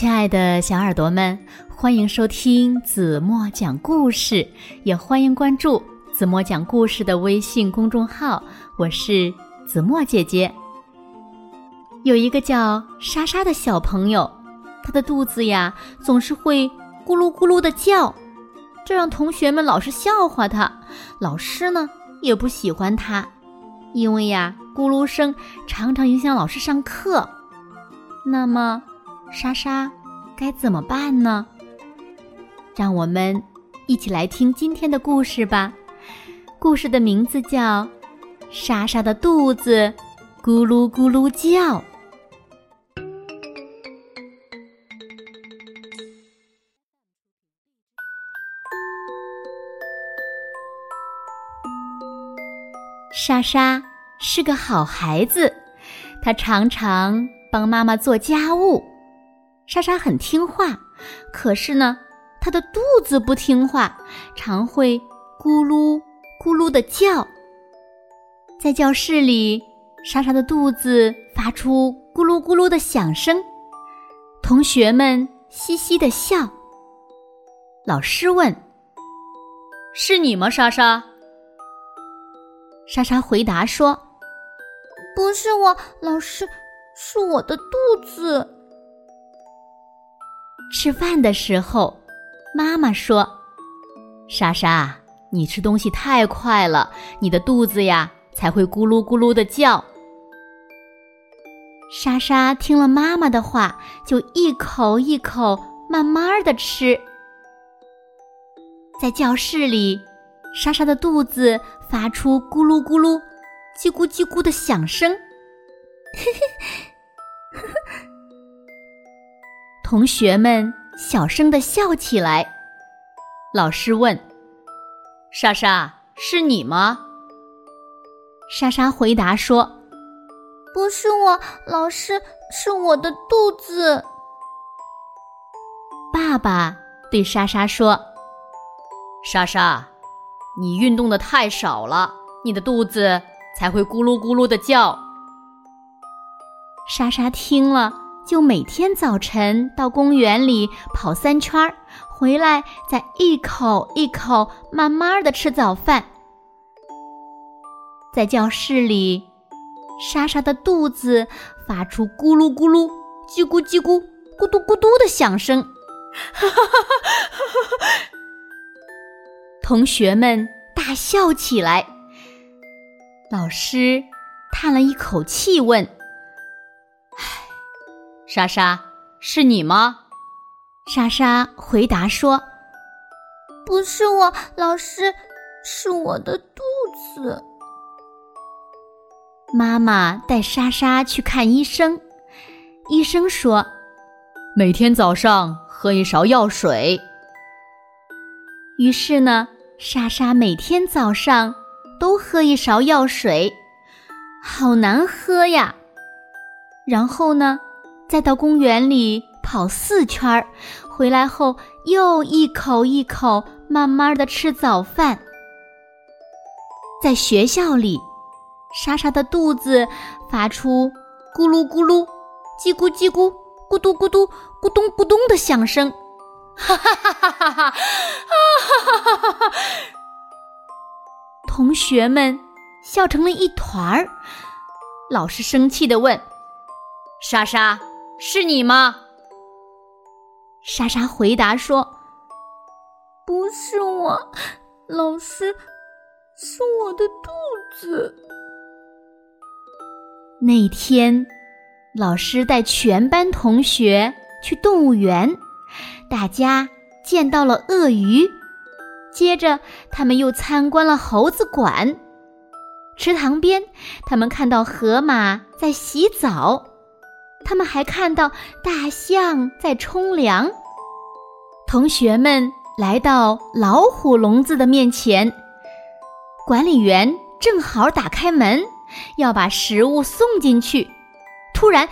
亲爱的小耳朵们，欢迎收听子墨讲故事，也欢迎关注子墨讲故事的微信公众号。我是子墨姐姐。有一个叫莎莎的小朋友，他的肚子呀总是会咕噜咕噜的叫，这让同学们老是笑话他，老师呢也不喜欢他，因为呀咕噜声常常影响老师上课。那么。莎莎该怎么办呢？让我们一起来听今天的故事吧。故事的名字叫《莎莎的肚子咕噜咕噜叫》。莎莎是个好孩子，她常常帮妈妈做家务。莎莎很听话，可是呢，她的肚子不听话，常会咕噜咕噜的叫。在教室里，莎莎的肚子发出咕噜咕噜的响声，同学们嘻嘻的笑。老师问：“是你吗，莎莎？”莎莎回答说：“不是我，老师，是我的肚子。”吃饭的时候，妈妈说：“莎莎，你吃东西太快了，你的肚子呀才会咕噜咕噜的叫。”莎莎听了妈妈的话，就一口一口慢慢的吃。在教室里，莎莎的肚子发出咕噜咕噜、叽咕叽咕的响声。嘿嘿同学们小声的笑起来。老师问：“莎莎，是你吗？”莎莎回答说：“不是我，老师，是我的肚子。”爸爸对莎莎说：“莎莎，你运动的太少了，你的肚子才会咕噜咕噜的叫。”莎莎听了。就每天早晨到公园里跑三圈儿，回来再一口一口慢慢的吃早饭。在教室里，莎莎的肚子发出咕噜咕噜、叽咕叽咕、咕嘟咕嘟的响声，哈哈哈哈哈！同学们大笑起来。老师叹了一口气问。莎莎，是你吗？莎莎回答说：“不是我，老师，是我的肚子。”妈妈带莎莎去看医生，医生说：“每天早上喝一勺药水。”于是呢，莎莎每天早上都喝一勺药水，好难喝呀。然后呢？再到公园里跑四圈儿，回来后又一口一口慢慢的吃早饭。在学校里，莎莎的肚子发出咕噜咕噜、叽咕叽咕、咕嘟咕嘟、咕咚咕咚的响声，哈哈哈哈哈哈！哈哈哈哈哈！同学们笑成了一团儿。老师生气的问：“莎莎。”是你吗？莎莎回答说：“不是我，老师，是我的肚子。”那天，老师带全班同学去动物园，大家见到了鳄鱼。接着，他们又参观了猴子馆。池塘边，他们看到河马在洗澡。他们还看到大象在冲凉。同学们来到老虎笼子的面前，管理员正好打开门，要把食物送进去。突然，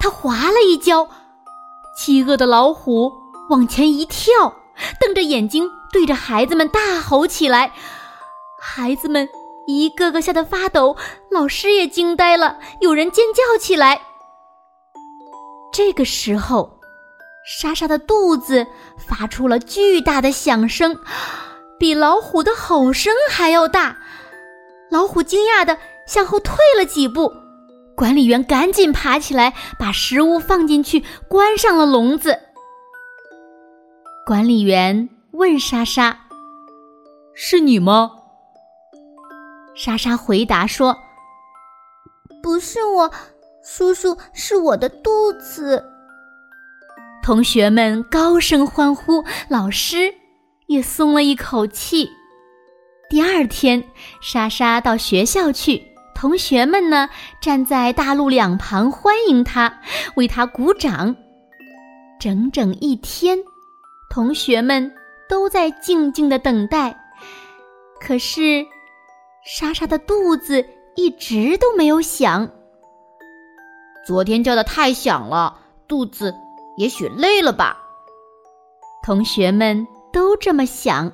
他滑了一跤，饥饿的老虎往前一跳，瞪着眼睛对着孩子们大吼起来。孩子们一个个吓得发抖，老师也惊呆了，有人尖叫起来。这个时候，莎莎的肚子发出了巨大的响声，比老虎的吼声还要大。老虎惊讶的向后退了几步，管理员赶紧爬起来，把食物放进去，关上了笼子。管理员问莎莎：“是你吗？”莎莎回答说：“不是我，叔叔，是我的肚子。”同学们高声欢呼，老师也松了一口气。第二天，莎莎到学校去，同学们呢站在大路两旁欢迎她，为她鼓掌。整整一天，同学们都在静静的等待。可是，莎莎的肚子一直都没有响。昨天叫的太响了，肚子。也许累了吧，同学们都这么想。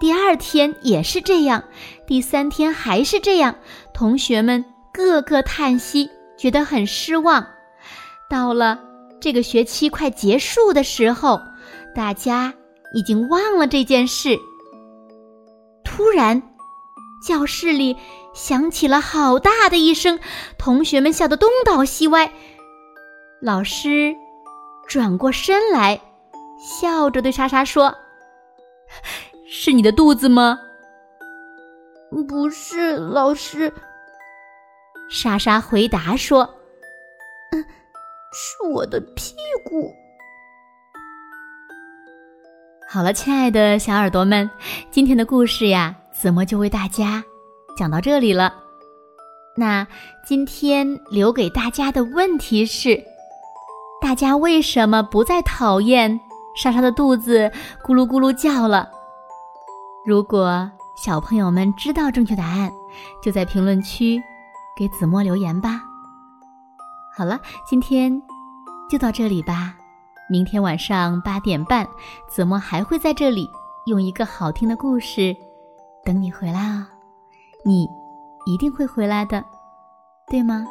第二天也是这样，第三天还是这样，同学们个个叹息，觉得很失望。到了这个学期快结束的时候，大家已经忘了这件事。突然，教室里响起了好大的一声，同学们笑得东倒西歪。老师。转过身来，笑着对莎莎说：“是你的肚子吗？”“不是，老师。”莎莎回答说：“嗯，是我的屁股。”好了，亲爱的小耳朵们，今天的故事呀，子墨就为大家讲到这里了。那今天留给大家的问题是。大家为什么不再讨厌莎莎的肚子咕噜咕噜叫了？如果小朋友们知道正确答案，就在评论区给子墨留言吧。好了，今天就到这里吧。明天晚上八点半，子墨还会在这里用一个好听的故事等你回来哦。你一定会回来的，对吗？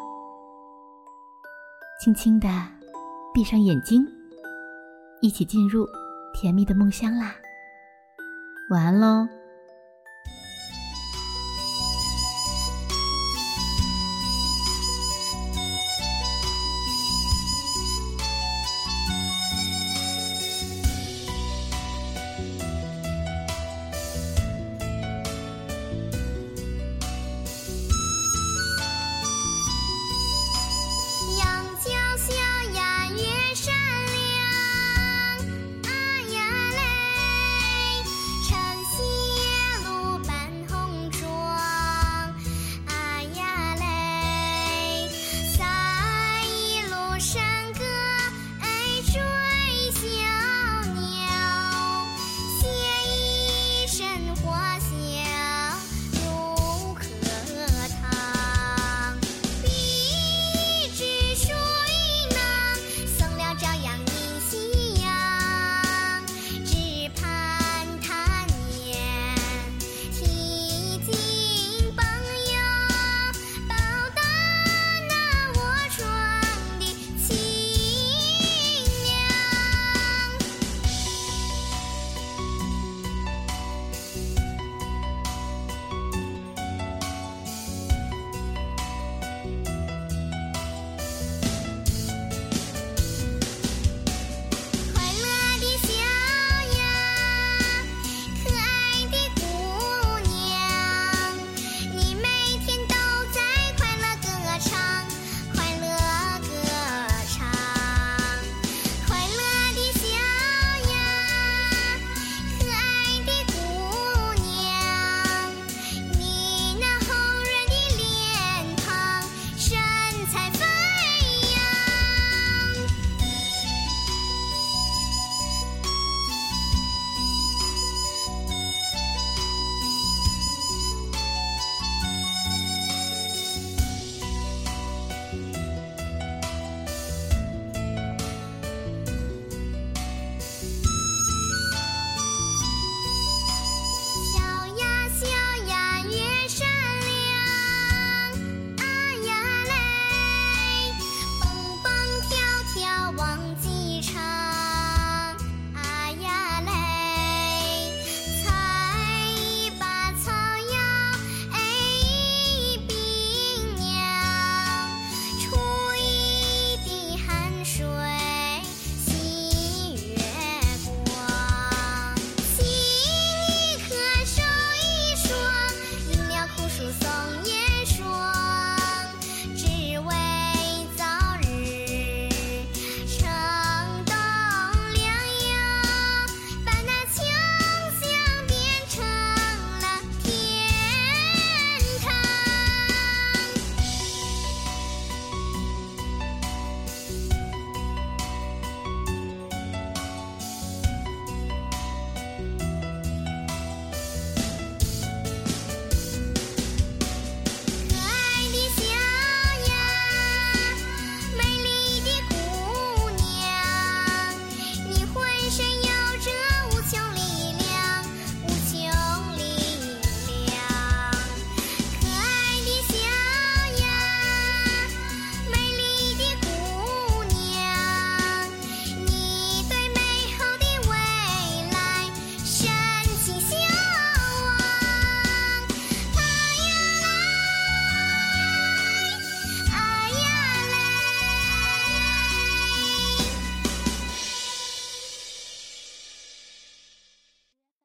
轻轻的。闭上眼睛，一起进入甜蜜的梦乡啦！晚安喽。